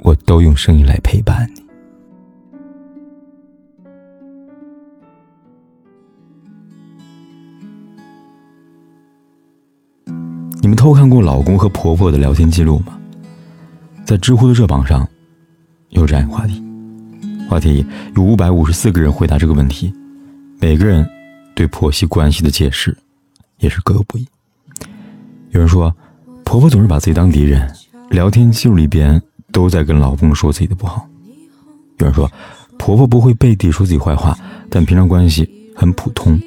我都用声音来陪伴你。你们偷看过老公和婆婆的聊天记录吗？在知乎的热榜上，有这样一个话题。话题有五百五十四个人回答这个问题，每个人对婆媳关系的解释也是各有不一。有人说，婆婆总是把自己当敌人，聊天记录里边都在跟老公说自己的不好。有人说，婆婆不会背地说自己坏话，但平常关系很普通，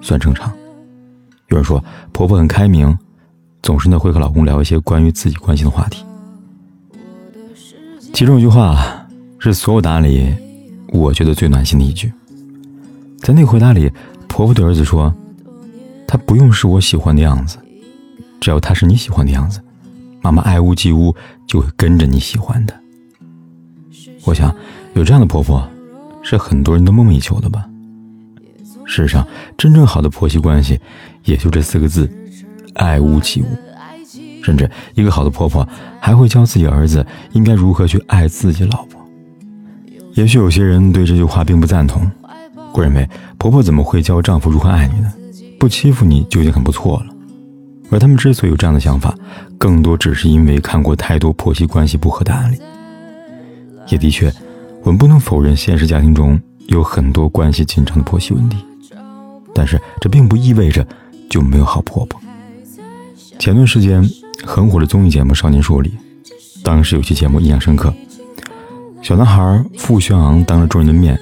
算正常。有人说，婆婆很开明。总是呢会和老公聊一些关于自己关心的话题。其中一句话是所有答案里我觉得最暖心的一句。在那个回答里，婆婆对儿子说：“他不用是我喜欢的样子，只要他是你喜欢的样子，妈妈爱屋及乌就会跟着你喜欢的。”我想有这样的婆婆是很多人都梦寐以求的吧。世上真正好的婆媳关系也就这四个字。爱屋及乌，甚至一个好的婆婆还会教自己儿子应该如何去爱自己老婆。也许有些人对这句话并不赞同，会认为婆婆怎么会教丈夫如何爱你呢？不欺负你就已经很不错了。而他们之所以有这样的想法，更多只是因为看过太多婆媳关系不和的案例。也的确，我们不能否认现实家庭中有很多关系紧张的婆媳问题，但是这并不意味着就没有好婆婆。前段时间很火的综艺节目《少年说》里，当时有期节目印象深刻。小男孩傅轩昂当着众人的面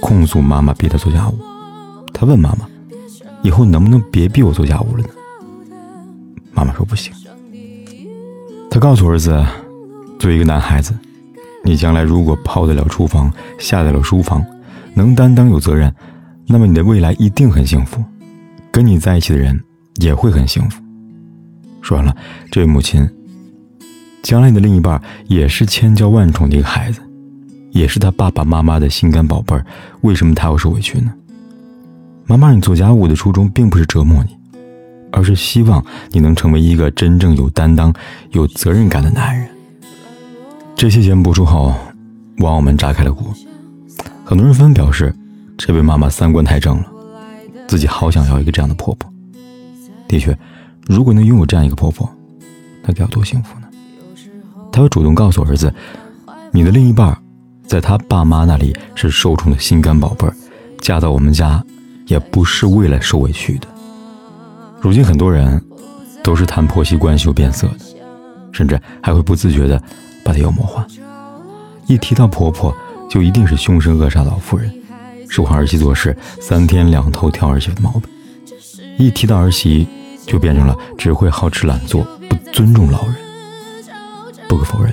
控诉妈妈逼他做家务，他问妈妈：“以后能不能别逼我做家务了呢？”妈妈说：“不行。”他告诉儿子：“作为一个男孩子，你将来如果泡得了厨房，下得了书房，能担当有责任，那么你的未来一定很幸福，跟你在一起的人也会很幸福。”说完了，这位母亲，将来你的另一半也是千娇万宠的一个孩子，也是他爸爸妈妈的心肝宝贝儿。为什么他要受委屈呢？妈妈你做家务的初衷并不是折磨你，而是希望你能成为一个真正有担当、有责任感的男人。这期节目播出后，网友们炸开了锅，很多人纷纷表示，这位妈妈三观太正了，自己好想要一个这样的婆婆。的确。如果能拥有这样一个婆婆，那该有多幸福呢？她会主动告诉儿子：“你的另一半，在他爸妈那里是受宠的心肝宝贝儿，嫁到我们家，也不是为了受委屈的。”如今很多人都是谈婆媳关系有变色的，甚至还会不自觉的把它妖魔化。一提到婆婆，就一定是凶神恶煞老妇人，是换儿媳做事三天两头挑儿媳的毛病。一提到儿媳，就变成了只会好吃懒做、不尊重老人。不可否认，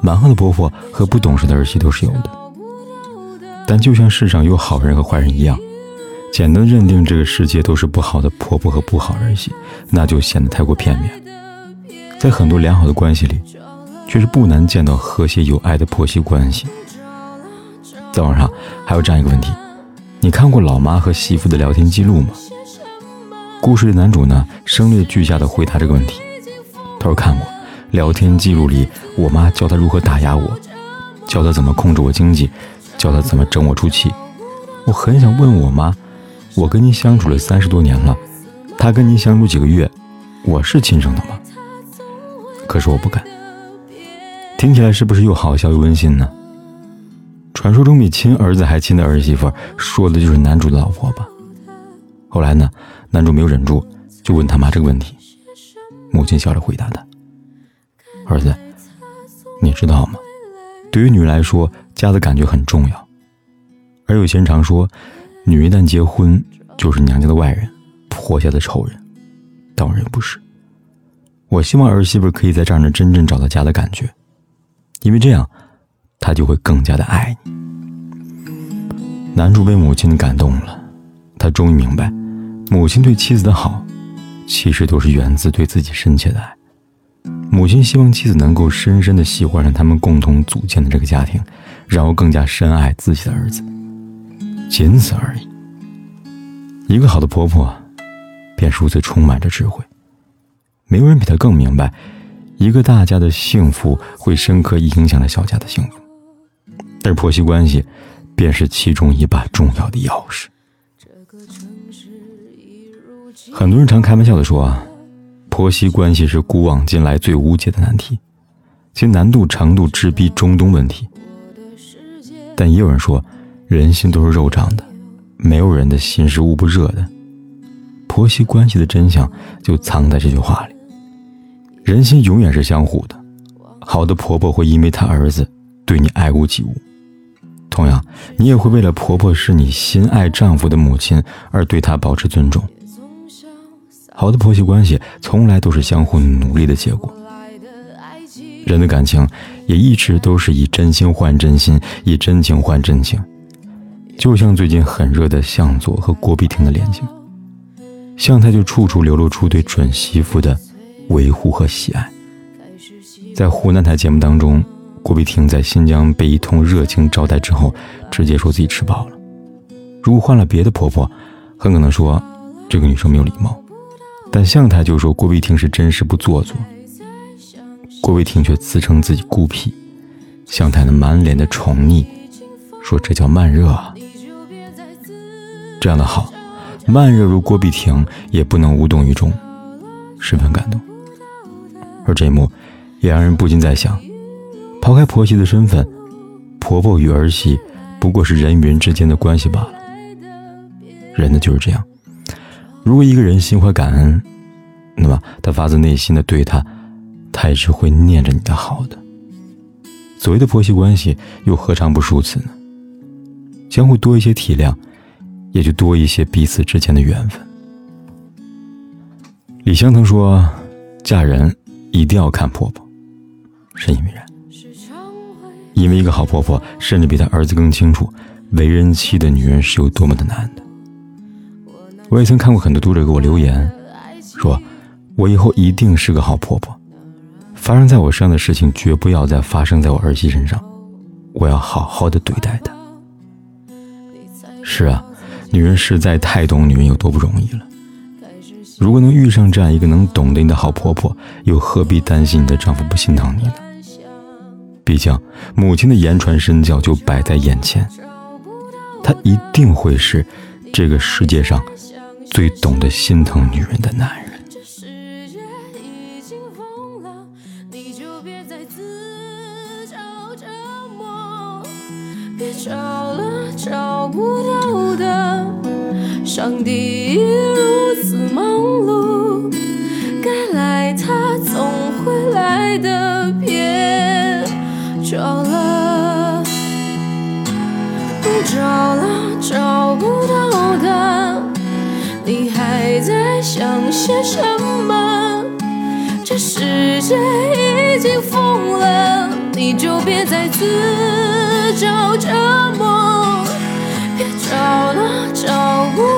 蛮横的婆婆和不懂事的儿媳都是有的。但就像世上有好人和坏人一样，简单认定这个世界都是不好的婆婆和不好儿媳，那就显得太过片面。在很多良好的关系里，却是不难见到和谐有爱的婆媳关系。在网上还有这样一个问题：你看过老妈和媳妇的聊天记录吗？故事的男主呢，声泪俱下的回答这个问题。他说看过聊天记录里，我妈教他如何打压我，教他怎么控制我经济，教他怎么整我出气。我很想问我妈，我跟您相处了三十多年了，他跟您相处几个月，我是亲生的吗？可是我不敢。听起来是不是又好笑又温馨呢？传说中比亲儿子还亲的儿媳妇，说的就是男主的老婆吧？后来呢？男主没有忍住，就问他妈这个问题。母亲笑着回答他：“儿子，你知道吗？对于女人来说，家的感觉很重要。而有些人常说，女人一旦结婚就是娘家的外人，婆家的仇人。当然不是。我希望儿媳妇可以在这儿呢真正找到家的感觉，因为这样，她他就会更加的爱你。男主被母亲感动了，他终于明白，母亲对妻子的好，其实都是源自对自己深切的爱。母亲希望妻子能够深深的喜欢上他们共同组建的这个家庭，然后更加深爱自己的儿子，仅此而已。一个好的婆婆，便如此充满着智慧。没有人比她更明白，一个大家的幸福会深刻影响了小家的幸福，而婆媳关系。便是其中一把重要的钥匙。很多人常开玩笑的说啊，婆媳关系是古往今来最无解的难题，其难度程度直逼中东问题。但也有人说，人心都是肉长的，没有人的心是捂不热的。婆媳关系的真相就藏在这句话里：人心永远是相互的。好的婆婆会因为她儿子对你爱屋及乌。同样，你也会为了婆婆是你心爱丈夫的母亲而对她保持尊重。好的婆媳关系从来都是相互努力的结果。人的感情也一直都是以真心换真心，以真情换真情。就像最近很热的向佐和郭碧婷的恋情，向太就处处流露出对准媳妇的维护和喜爱。在湖南台节目当中。郭碧婷在新疆被一通热情招待之后，直接说自己吃饱了。如果换了别的婆婆，很可能说这个女生没有礼貌。但向太就说郭碧婷是真实不做作。郭碧婷却自称自己孤僻，向太呢满脸的宠溺，说这叫慢热啊。这样的好，慢热如郭碧婷也不能无动于衷，十分感动。而这一幕也让人不禁在想。抛开婆媳的身份，婆婆与儿媳不过是人与人之间的关系罢了。人呢就是这样，如果一个人心怀感恩，那么他发自内心的对他，他也是会念着你的好的。所谓的婆媳关系，又何尝不如此呢？相互多一些体谅，也就多一些彼此之间的缘分。李香曾说：“嫁人一定要看婆婆。”深以为然。因为一个好婆婆，甚至比她儿子更清楚，为人妻的女人是有多么的难的。我也曾看过很多读者给我留言，说我以后一定是个好婆婆，发生在我身上的事情绝不要再发生在我儿媳身上，我要好好的对待她。是啊，女人实在太懂女人有多不容易了。如果能遇上这样一个能懂得你的好婆婆，又何必担心你的丈夫不心疼你呢？毕竟，母亲的言传身教就摆在眼前，他一定会是这个世界上最懂得心疼女人的男人。这世界已经疯了，你就别再自找折磨。别找了，找不